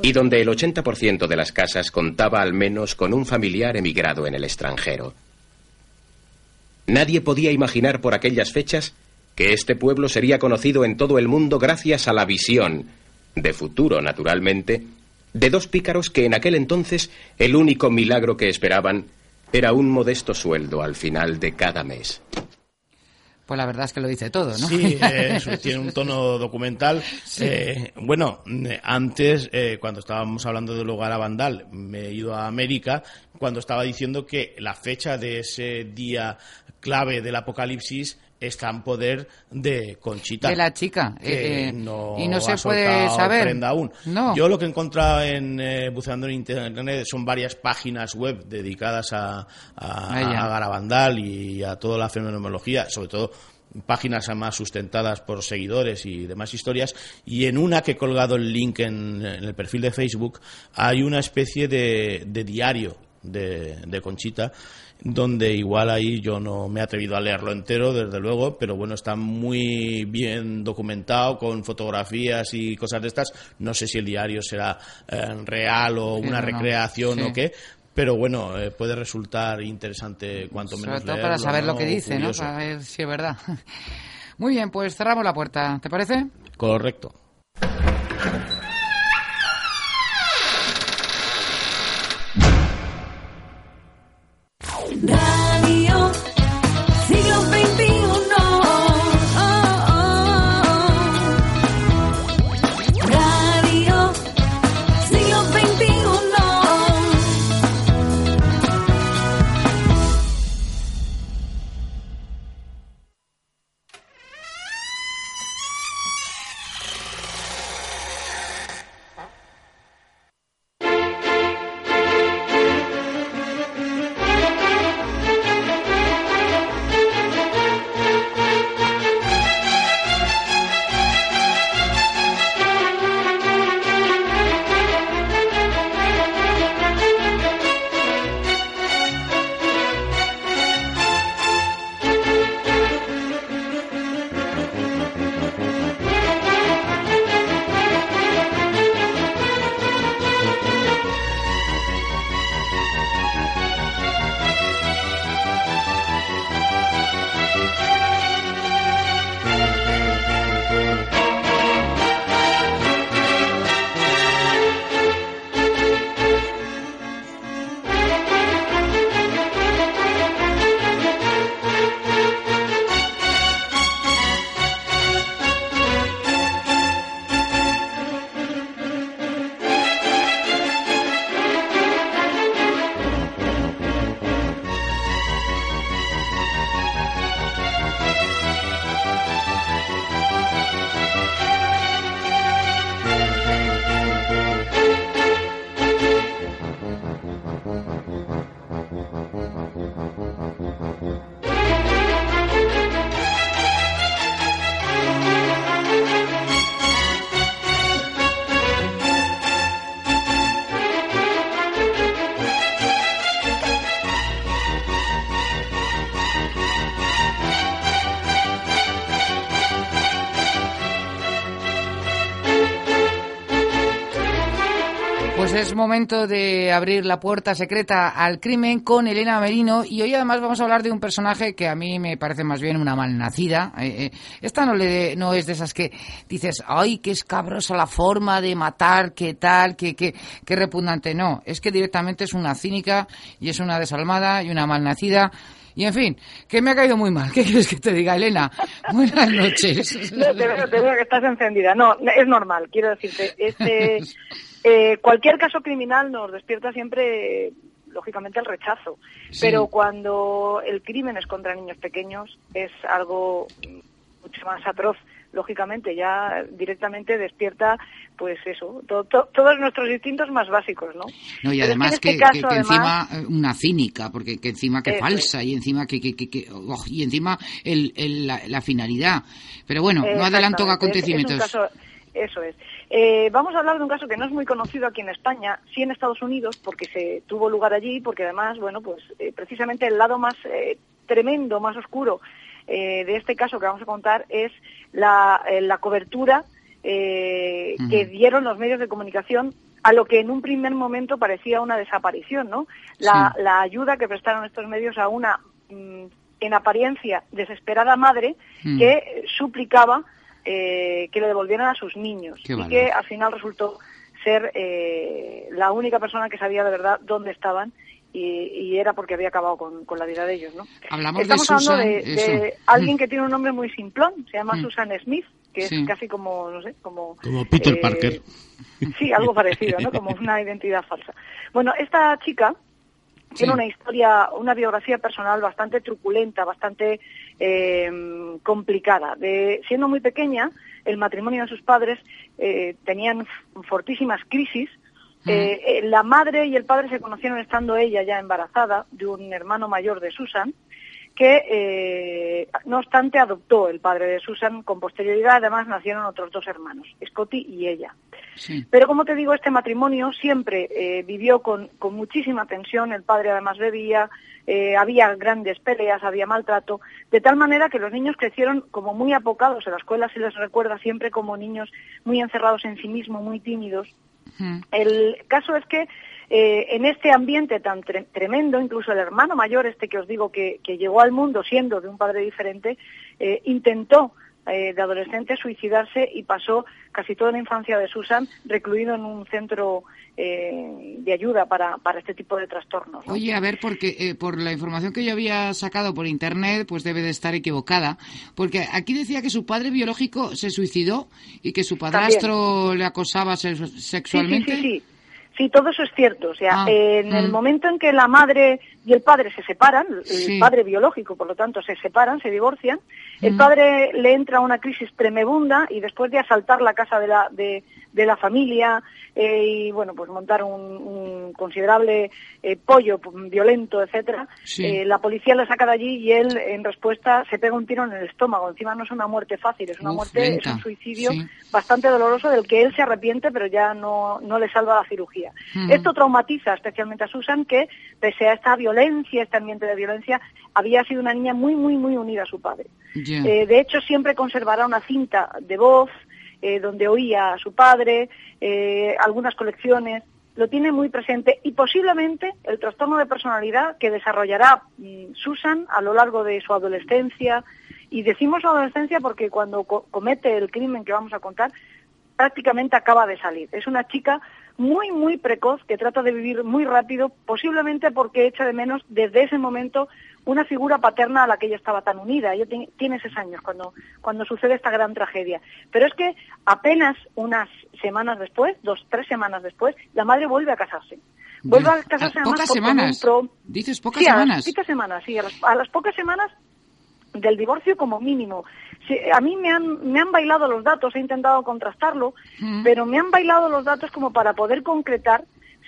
y donde el 80% de las casas contaba al menos con un familiar emigrado en el extranjero. Nadie podía imaginar por aquellas fechas que este pueblo sería conocido en todo el mundo gracias a la visión, de futuro naturalmente, de dos pícaros que en aquel entonces el único milagro que esperaban era un modesto sueldo al final de cada mes. Pues la verdad es que lo dice todo, ¿no? Sí, (laughs) eh, tiene un tono documental. Eh, bueno, eh, antes, eh, cuando estábamos hablando del hogar a Vandal, me he ido a América, cuando estaba diciendo que la fecha de ese día clave del apocalipsis está en poder de Conchita. De la chica. que eh, eh, no y no se puede saber. aún. No. Yo lo que he encontrado en eh, buceando en internet son varias páginas web dedicadas a, a, A ella. a Garabandal y a toda la fenomenología, sobre todo páginas más sustentadas por seguidores y demás historias y en una que he colgado el link en, en el perfil de Facebook hay una especie de, de diario de, de Conchita donde igual ahí yo no me he atrevido a leerlo entero, desde luego, pero bueno, está muy bien documentado con fotografías y cosas de estas. No sé si el diario será eh, real o una no, recreación Sí. o qué, pero bueno, eh, puede resultar interesante cuanto menos Sobre todo para saber lo que dice, ¿no? Para ver si es verdad. (laughs) Muy bien, pues cerramos la puerta. ¿Te parece? Correcto. Pues es momento de abrir la puerta secreta al crimen con Elena Merino y hoy además vamos a hablar de un personaje que a mí me parece más bien una malnacida. Eh, eh, esta no, le, no es de esas que dices, ay, qué escabrosa la forma de matar, qué tal, qué, qué, qué repugnante. No, es que directamente es una cínica y es una desalmada y una malnacida. Y en fin, que me ha caído muy mal. (laughs) ¿Qué quieres que te diga, Elena? Buenas noches. (laughs) No, te, veo, te veo que estás encendida. No, es normal, quiero decirte. Este, (laughs) eh, cualquier caso criminal nos despierta siempre, lógicamente, el rechazo. Sí. Pero cuando el crimen es contra niños pequeños, es algo mucho más atroz. Lógicamente, ya directamente despierta, pues eso, to- to- todos nuestros instintos más básicos, ¿no? No, y Pero es que además este que, caso, que- además- encima eh, una cínica, porque que encima que falsa y encima que, que, que- que- oh, y encima el, el- la, la finalidad. Pero bueno, no adelanto acontecimientos. es un caso- eso es. Eh, vamos a hablar de un caso que no es muy conocido aquí en España, sí en Estados Unidos, porque se tuvo lugar allí, porque además, bueno, pues eh, precisamente el lado más eh, tremendo, más oscuro de este caso que vamos a contar es la, la cobertura que dieron los medios de comunicación a lo que en un primer momento parecía una desaparición, ¿no? La, Sí. la ayuda que prestaron estos medios a una, mm, en apariencia, desesperada madre Mm. que suplicaba eh, que le devolvieran a sus niños Qué y valor. que al final resultó ser eh, la única persona que sabía de verdad dónde estaban y, y era porque había acabado con, con la vida de ellos, ¿no? Hablamos de Estamos hablando Susan, de, de alguien Mm. que tiene un nombre muy simplón, se llama Mm. Susan Smith, que Sí. es casi como, no sé, como... Como Peter eh, Parker. Sí, algo parecido, ¿no? Como (laughs) una identidad falsa. Bueno, esta chica tiene una historia, una biografía personal bastante truculenta, bastante eh, complicada. De, siendo muy pequeña, el matrimonio de sus padres eh, tenían fortísimas crisis. Eh, eh, la madre y el padre se conocieron estando ella ya embarazada de un hermano mayor de Susan, que eh, no obstante adoptó el padre de Susan con posterioridad. Además nacieron otros dos hermanos, Scotty y ella. Sí. Pero como te digo, este matrimonio siempre eh, vivió con, con muchísima tensión, el padre además bebía, eh, había grandes peleas, había maltrato, de tal manera que los niños crecieron como muy apocados, en la escuela se les recuerda siempre como niños muy encerrados en sí mismos, muy tímidos. El caso es que eh, en este ambiente tan tre- tremendo, incluso el hermano mayor, este que os digo que, que llegó al mundo siendo de un padre diferente, eh, intentó eh, de adolescente suicidarse y pasó casi toda la infancia de Susan recluido en un centro eh, de ayuda para, para este tipo de trastornos. ¿no? Oye, a ver, porque eh, por la información que yo había sacado por internet, pues debe de estar equivocada. Porque aquí decía que su padre biológico se suicidó y que su padrastro le acosaba se- Sí, sí, sexualmente. sí, sí. Todo eso es cierto. O sea, Ah, en el mm. momento en que la madre y el padre se separan, el padre biológico, por lo tanto, se separan, se divorcian, el Mm. padre le entra una crisis tremebunda y después de asaltar la casa de la, de, de la familia eh, y, bueno, pues montar un, un considerable eh, pollo pues, violento, etcétera, Sí. eh, la policía le saca de allí y él, en respuesta, se pega un tiro en el estómago. Encima no es una muerte fácil, es una Uf, muerte, es un suicidio Sí. bastante doloroso del que él se arrepiente, pero ya no, no le salva la cirugía. Mm. Esto traumatiza especialmente a Susan, que pese a esta violencia, este ambiente de violencia, había sido una niña muy, muy, muy unida a su padre. De hecho, siempre conservará una cinta de voz eh, donde oía a su padre, eh, algunas colecciones, lo tiene muy presente y posiblemente el trastorno de personalidad que desarrollará mm, Susan a lo largo de su adolescencia. Y decimos adolescencia porque cuando co- comete el crimen que vamos a contar, prácticamente acaba de salir. Es una chica muy, muy precoz que trata de vivir muy rápido, posiblemente porque echa de menos desde ese momento una figura paterna a la que ella estaba tan unida. Ella ti- tiene seis años cuando, cuando sucede esta gran tragedia. Pero es que apenas unas semanas después, dos, tres semanas después, la madre vuelve a casarse. Vuelve a casarse A además pocas semanas. pro- Dices pocas Sí, a semanas. las poquitas semanas, sí, a las, a las pocas semanas del divorcio como mínimo. Sí, a mí me han, me han bailado los datos, he intentado contrastarlo, Mm. pero me han bailado los datos como para poder concretar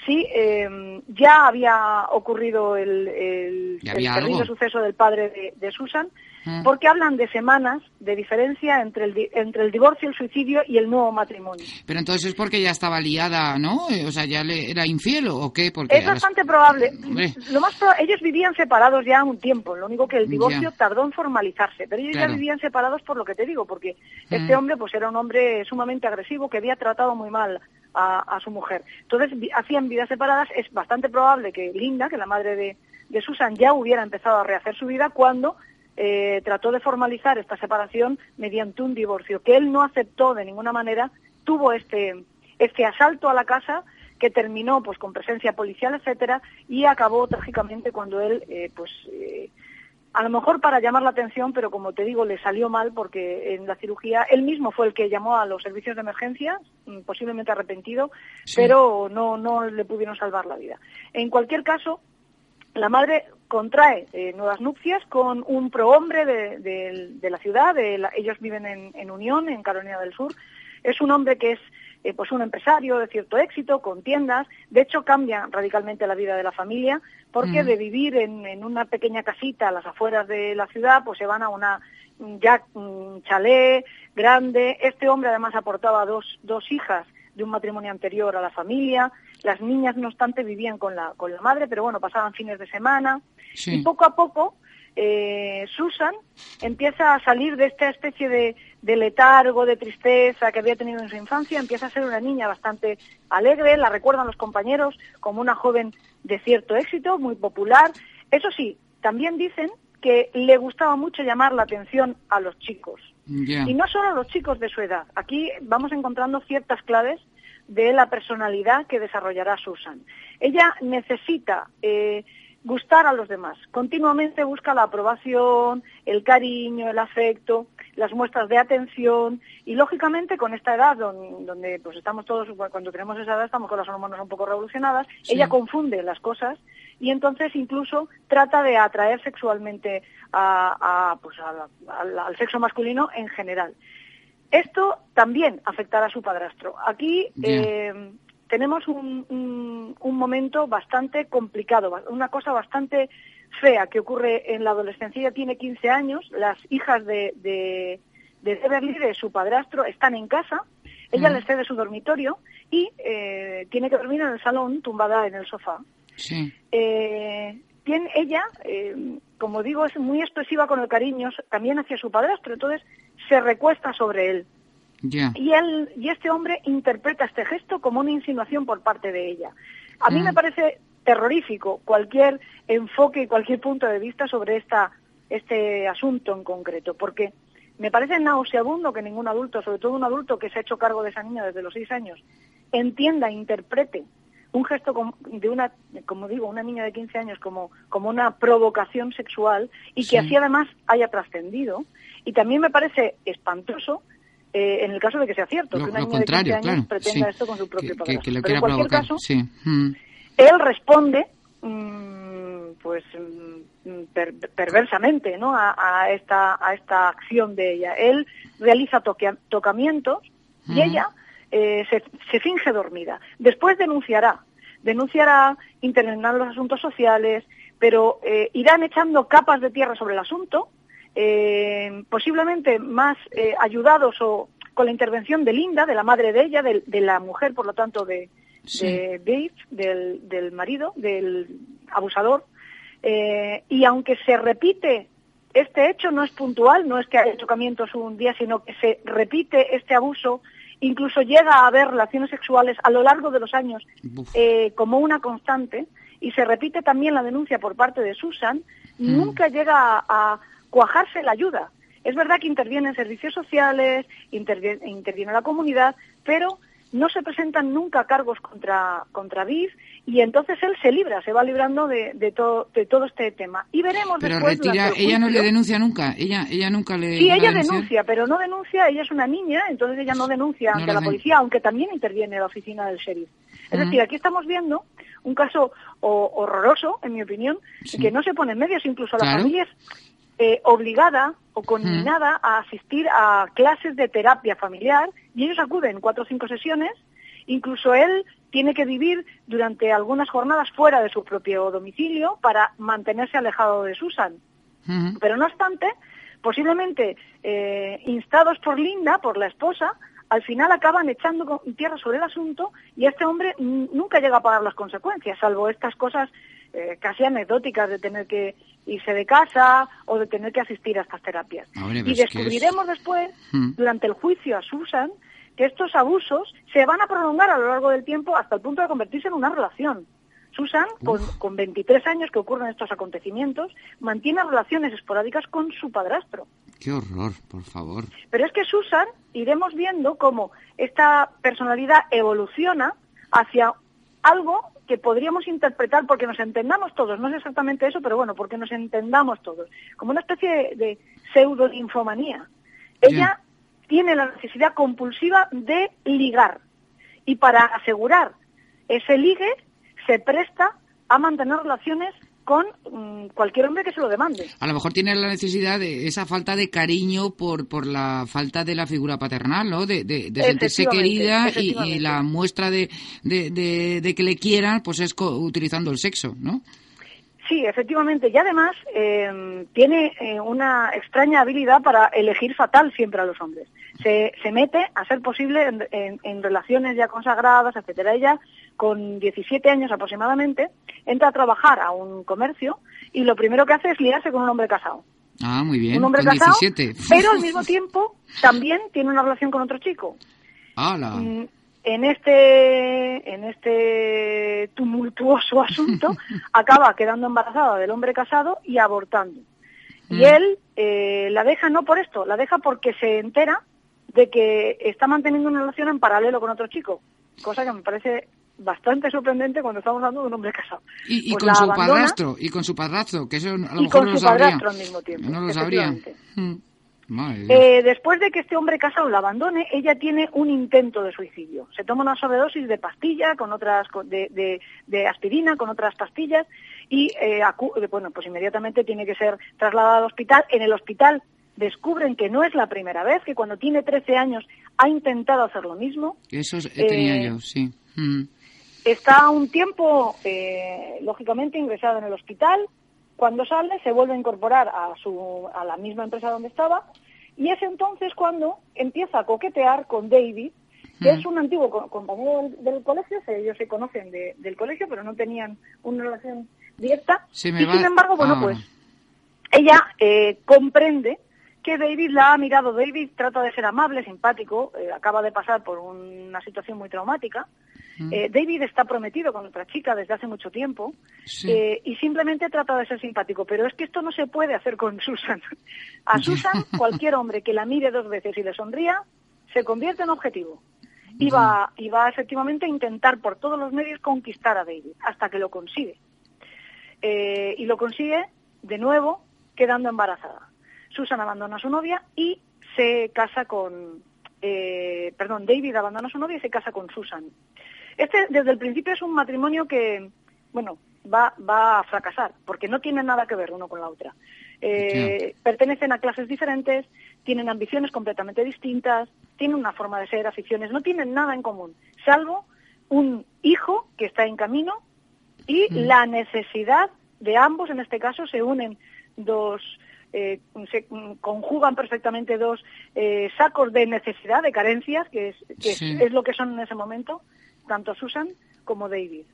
si eh, ya había ocurrido el, terrible suceso del padre de, de Susan, Mm. porque hablan de semanas de diferencia entre el, entre el divorcio, el suicidio y el nuevo matrimonio. Pero entonces es porque ya estaba liada, ¿no? Eh, O sea, ya le era infiel o qué? Porque Es las- bastante probable. Hombre. Lo más ellos vivían separados ya un tiempo, lo único que el divorcio Ya. tardó en formalizarse, pero ellos Claro. ya vivían separados por lo que te digo, porque este Mm. hombre pues era un hombre sumamente agresivo que había tratado muy mal a, su mujer. Entonces hacían vidas separadas. Es bastante probable que Linda, que la madre de, de Susan, ya hubiera empezado a rehacer su vida cuando eh, trató de formalizar esta separación mediante un divorcio, que él no aceptó de ninguna manera, tuvo este, este asalto a la casa que terminó pues con presencia policial, etcétera, y acabó trágicamente cuando él eh, pues eh, a lo mejor para llamar la atención, pero como te digo, le salió mal porque en la cirugía él mismo fue el que llamó a los servicios de emergencia, mm, posiblemente arrepentido, Sí. pero no, no le pudieron salvar la vida. En cualquier caso, la madre contrae eh, nuevas nupcias con un prohombre de, de- de la ciudad, de la- ellos viven en, en Unión, en Carolina del Sur. Es un hombre que es eh, pues un empresario de cierto éxito, con tiendas. De hecho, cambia radicalmente la vida de la familia, porque Mm. de vivir en, en una pequeña casita a las afueras de la ciudad, pues se van a una mm, ya mm, chalet grande. Este hombre además aportaba dos, dos hijas de un matrimonio anterior a la familia. Las niñas, no obstante, vivían con la, con la madre, pero bueno, pasaban fines de semana. Sí. Y poco a poco, eh, Susan empieza a salir de esta especie de, de letargo, de tristeza que había tenido en su infancia, empieza a ser una niña bastante alegre, la recuerdan los compañeros como una joven de cierto éxito, muy popular. Eso sí, también dicen que le gustaba mucho llamar la atención a los chicos. Y no solo a los chicos de su edad. Aquí vamos encontrando ciertas claves de la personalidad que desarrollará Susan. Ella necesita eh, gustar a los demás. Continuamente busca la aprobación, el cariño, el afecto, las muestras de atención y lógicamente con esta edad don- donde pues estamos todos cuando tenemos esa edad estamos con las hormonas un poco revolucionadas, Sí. ella confunde las cosas y entonces incluso trata de atraer sexualmente a, a, pues a al- sexo masculino en general. Esto también afectará a su padrastro. Aquí eh, tenemos un, un- un momento bastante complicado, una cosa bastante fea que ocurre en la adolescencia. Ella tiene 15 años, las hijas de, de, de Beverly, de su padrastro, están en casa, ella Mm. les cede su dormitorio y eh, tiene que dormir en el salón tumbada en el sofá. Sí. Eh, tiene, ella, eh, como digo, es muy expresiva con el cariño también hacia su padrastro, entonces se recuesta sobre él. Y, él, y este hombre interpreta este gesto como una insinuación por parte de ella. A mí Mm. me parece terrorífico cualquier enfoque y cualquier punto de vista sobre esta, este asunto en concreto, porque me parece nauseabundo que ningún adulto, sobre todo un adulto que se ha hecho cargo de esa niña desde los seis años, entienda, interprete un gesto de una, como digo, una niña de 15 años como, como una provocación sexual y Sí. que así además haya trascendido. Y también me parece espantoso eh, en el caso de que sea cierto, Lo, que una lo niña de 15 contrario, años claro. pretenda sí. esto con su propio que, padrastro. Pero en cualquier provocar. caso, Sí. Mm. él responde mm, pues mm, per- perversamente ¿no? a, a esta a esta acción de ella él realiza toquea- tocamientos y ella eh, se, se finge dormida después denunciará denunciará intervendrán los asuntos sociales pero eh, irán echando capas de tierra sobre el asunto eh, posiblemente más eh, ayudados o con la intervención de Linda, de la madre de ella, de, de la mujer, por lo tanto, de, Sí. de Dave, del, del marido, del abusador. Eh, y aunque se repite este hecho, no es puntual, no es que haya tocamientos un día, sino que se repite este abuso, incluso llega a haber relaciones sexuales a lo largo de los años eh, como una constante, y se repite también la denuncia por parte de Susan, Mm. nunca llega a, a cuajarse la ayuda. Es verdad que intervienen servicios sociales, interviene, interviene la comunidad, pero no se presentan nunca cargos contra, contra Viv y entonces él se libra, se va librando de, de, todo, de todo este tema. Y veremos Pero después retira, el ella no le denuncia nunca. Ella, ella nunca le. Sí, a ella denuncia, pero no denuncia, ella es una niña, entonces ella no denuncia No ante la policía, aunque también interviene la oficina del sheriff. Es decir, aquí estamos viendo un caso o- horroroso, en mi opinión, Sí. que no se pone en medios, incluso la Claro. familia es eh, obligada o conminada a asistir a clases de terapia familiar y ellos acuden cuatro o cinco sesiones, incluso él tiene que vivir durante algunas jornadas fuera de su propio domicilio para mantenerse alejado de Susan. Pero no obstante, posiblemente eh, instados por Linda, por la esposa, al final acaban echando tierra sobre el asunto y este hombre nunca llega a pagar las consecuencias, salvo estas cosas eh, casi anecdóticas de tener que irse de casa o de tener que asistir a estas terapias. Hombre, y pues es- descubriremos después, Mm. durante el juicio a Susan, que estos abusos se van a prolongar a lo largo del tiempo hasta el punto de convertirse en una relación. Susan, con, con 23 años que ocurren estos acontecimientos, mantiene relaciones esporádicas con su padrastro. Qué horror, por favor. Pero es que Susan, iremos viendo cómo esta personalidad evoluciona hacia algo que podríamos interpretar porque nos entendamos todos, no es exactamente eso, pero bueno, porque nos entendamos todos, como una especie de, de pseudo-linfomanía. Ella tiene la necesidad compulsiva de ligar. Y para asegurar ese ligue se presta a mantener relaciones con mm, cualquier hombre que se lo demande. A lo mejor tiene la necesidad de esa falta de cariño por, por la falta de la figura paternal, ¿no? De, de, de sentirse querida y, la muestra de, de, de- de que le quieran, pues es co- utilizando el sexo, ¿no? Sí, efectivamente. Y además eh, tiene eh, una extraña habilidad para elegir fatal siempre a los hombres. Se, se mete, a ser posible, en, en- en relaciones ya consagradas, etcétera. Ella, con 17 años aproximadamente, entra a trabajar a un comercio y lo primero que hace es liarse con un hombre casado. Ah, muy bien. un hombre con casado, 17. pero al (laughs) mismo tiempo también tiene una relación con otro chico. ¡Hala! Mm, En este, en este tumultuoso asunto, (laughs) acaba quedando embarazada del hombre casado y abortando. Y Mm. él eh, la deja no por esto, la deja porque se entera de que está manteniendo una relación en paralelo con otro chico, cosa que me parece bastante sorprendente cuando estamos hablando de un hombre casado. Y, y Pues con su abandona padrastro, y con su padrastro, que eso a lo y mejor con no lo su sabría. padrastro al mismo tiempo. No lo sabría. Mm. Dios. Eh, después de que este hombre casado la abandone, ella tiene un intento de suicidio. Se toma una sobredosis de pastilla, con otras, de, de- de aspirina, con otras pastillas, y eh, acu- eh, bueno, pues inmediatamente tiene que ser trasladada al hospital. En el hospital descubren que no es la primera vez, que cuando tiene 13 años ha intentado hacer lo mismo. Eso es- tenía eh, yo, sí. Mm. Está un tiempo, eh, lógicamente, ingresado en el hospital. Cuando sale, se vuelve a incorporar a, su, a la misma empresa donde estaba. Y es entonces cuando empieza a coquetear con David, que Mm. es un antiguo co- compañero del, del colegio. se- Ellos se conocen de- del colegio, pero no tenían una relación directa. Y va- sin embargo, bueno, Ah. pues ella eh, comprende que David la ha mirado. David trata de ser amable, simpático, eh, acaba de pasar por una situación muy traumática. Mm. Eh, David está prometido con otra chica desde hace mucho tiempo Sí. eh, y simplemente trata de ser simpático, pero es que esto no se puede hacer con Susan. A Susan, (laughs) cualquier hombre que la mire dos veces y le sonría, se convierte en objetivo. Y va, y va efectivamente a intentar por todos los medios conquistar a David, hasta que lo consigue. Eh, y lo consigue, de nuevo, quedando embarazada. Susan abandona a su novia y se casa con... eh, perdón, David abandona a su novia y se casa con Susan. Este, desde el principio, es un matrimonio que, bueno, va, va a fracasar, porque no tiene nada que ver uno con la otra. Eh, pertenecen a clases diferentes, tienen ambiciones completamente distintas, tienen una forma de ser, aficiones, no tienen nada en común, salvo un hijo que está en camino y la necesidad de ambos, en este caso, se unen dos, eh, se mm, conjugan perfectamente dos eh, sacos de necesidad, de carencias, que, es, que es- Sí. es lo que son en ese momento, tanto Susan como David.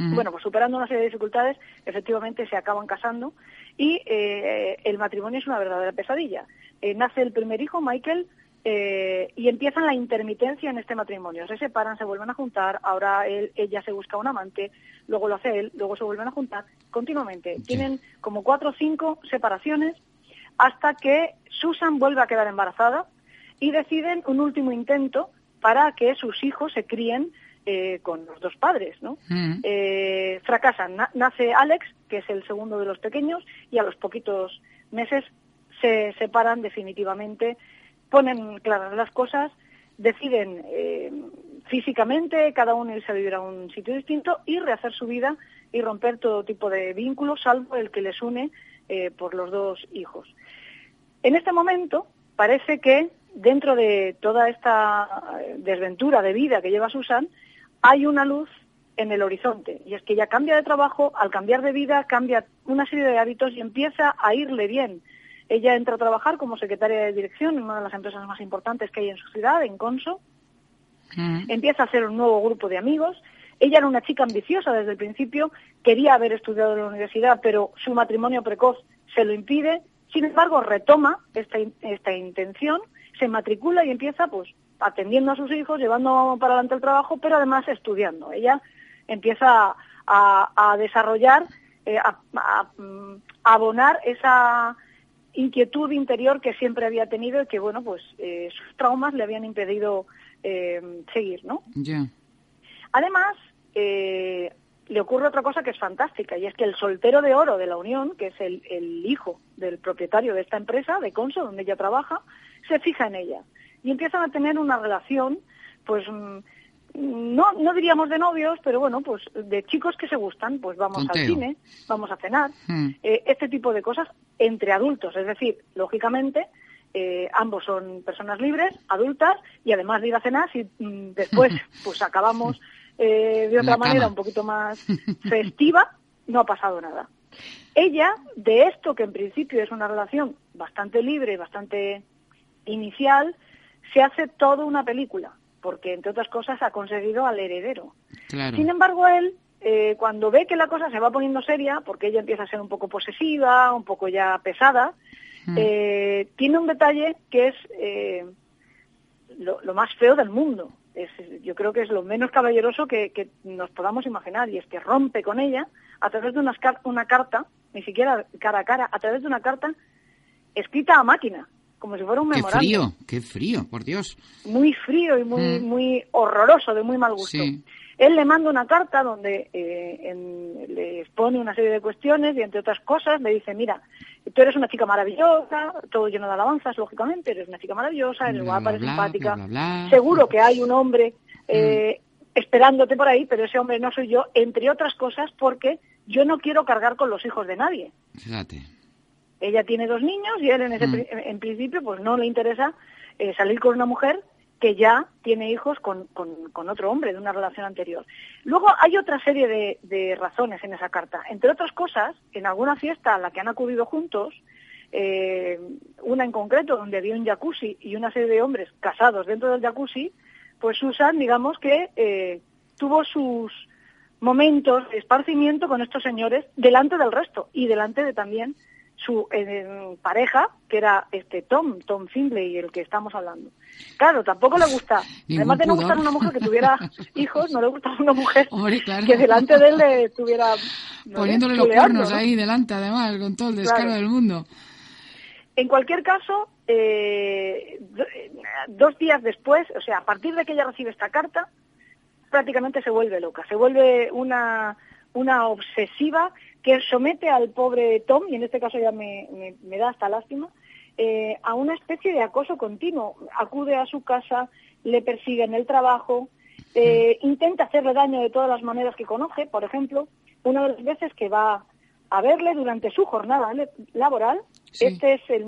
Bueno, pues superando una serie de dificultades, efectivamente se acaban casando y eh, el matrimonio es una verdadera pesadilla. Eh, nace el primer hijo, Michael, eh, y empiezan la intermitencia en este matrimonio. Se separan, se vuelven a juntar, ahora él, ella se busca un amante, luego lo hace él, luego se vuelven a juntar, continuamente. Tienen como cuatro o cinco separaciones hasta que Susan vuelve a quedar embarazada y deciden un último intento para que sus hijos se críen eh, con los dos padres, ¿no? Mm. Eh, fracasan. Na- nace Alex, que es el segundo de los pequeños, y a los poquitos meses se separan definitivamente, ponen claras las cosas, deciden eh, físicamente cada uno irse a vivir a un sitio distinto y rehacer su vida y romper todo tipo de vínculos, salvo el que les une eh, por los dos hijos. En este momento parece que dentro de toda esta desventura de vida que lleva Susan, hay una luz en el horizonte y es que ella cambia de trabajo, al cambiar de vida cambia una serie de hábitos y empieza a irle bien. Ella entra a trabajar como secretaria de dirección en una de las empresas más importantes que hay en su ciudad, en Conso, Mm. empieza a hacer un nuevo grupo de amigos. Ella era una chica ambiciosa desde el principio, quería haber estudiado en la universidad, pero su matrimonio precoz se lo impide. Sin embargo, retoma esta, esta intención, se matricula y empieza pues atendiendo a sus hijos, llevando para adelante el trabajo, pero además estudiando. Ella empieza a, a desarrollar, eh, a, a, mm, a abonar esa inquietud interior que siempre había tenido y que, bueno, pues eh, sus traumas le habían impedido eh, seguir, ¿no? Además, le ocurre otra cosa que es fantástica, y es que el soltero de oro de la Unión, que es el, el hijo del propietario de esta empresa, de Conso, donde ella trabaja, se fija en ella. Y empiezan a tener una relación, pues, mm, no, no diríamos de novios, pero bueno, pues de chicos que se gustan, pues vamos al cine, vamos a cenar, Mm. eh, este tipo de cosas entre adultos. Es decir, lógicamente, eh, ambos son personas libres, adultas, y además de ir a cenar, si mm, después (laughs) pues acabamos eh, de otra manera cama. un poquito más (laughs) festiva, no ha pasado nada. Ella, de esto que en principio es una relación bastante libre, bastante inicial, se hace toda una película, porque entre otras cosas ha conseguido al heredero. Claro. Sin embargo, él, eh, cuando ve que la cosa se va poniendo seria, porque ella empieza a ser un poco posesiva, un poco ya pesada, Mm. eh, tiene un detalle que es eh, lo, lo más feo del mundo. Es, yo creo que es lo menos caballeroso que, que nos podamos imaginar, y es que rompe con ella a través de unas una carta, ni siquiera cara a cara, a través de una carta escrita a máquina, como si fuera un Qué memorándum frío, qué frío, por Dios. muy frío y muy Mm. muy horroroso, de muy mal gusto. Sí. Él le manda una carta donde eh, en- le expone una serie de cuestiones y entre otras cosas le dice, mira, tú eres una chica maravillosa, todo lleno de alabanzas, lógicamente, eres una chica maravillosa, eres Bla, guapa, eres bla, simpática, bla, seguro que hay un hombre eh, esperándote por ahí, pero ese hombre no soy yo, entre otras cosas porque yo no quiero cargar con los hijos de nadie. Fíjate. Ella tiene dos niños y él en, ese Mm. en principio pues no le interesa eh, salir con una mujer que ya tiene hijos con, con- con otro hombre de una relación anterior. Luego hay otra serie de, de razones en esa carta. Entre otras cosas, en alguna fiesta a la que han acudido juntos, eh, una en concreto donde había un jacuzzi y una serie de hombres casados dentro del jacuzzi, pues Susan, digamos que eh, tuvo sus momentos de esparcimiento con estos señores delante del resto y delante de también su eh, pareja, que era este Tom, Tom Findlay, el que estamos hablando. Claro, tampoco le gusta, además de no gustar una mujer que tuviera (laughs) hijos, no le gusta una mujer Hombre, claro. que delante de él le no sé, (laughs) Poniéndole los cuernos ¿no? ahí delante, además, con todo el descaro Claro. del mundo. En cualquier caso, eh, dos días después, o sea, a partir de que ella recibe esta carta, prácticamente se vuelve loca, se vuelve una, una obsesiva que somete al pobre Tom, y en este caso ya me, me- me da hasta lástima, eh, a una especie de acoso continuo. Acude a su casa, le persigue en el trabajo, eh, intenta hacerle daño de todas las maneras que conoce. Por ejemplo, una de las veces que va a verle durante su jornada laboral, Sí. este es el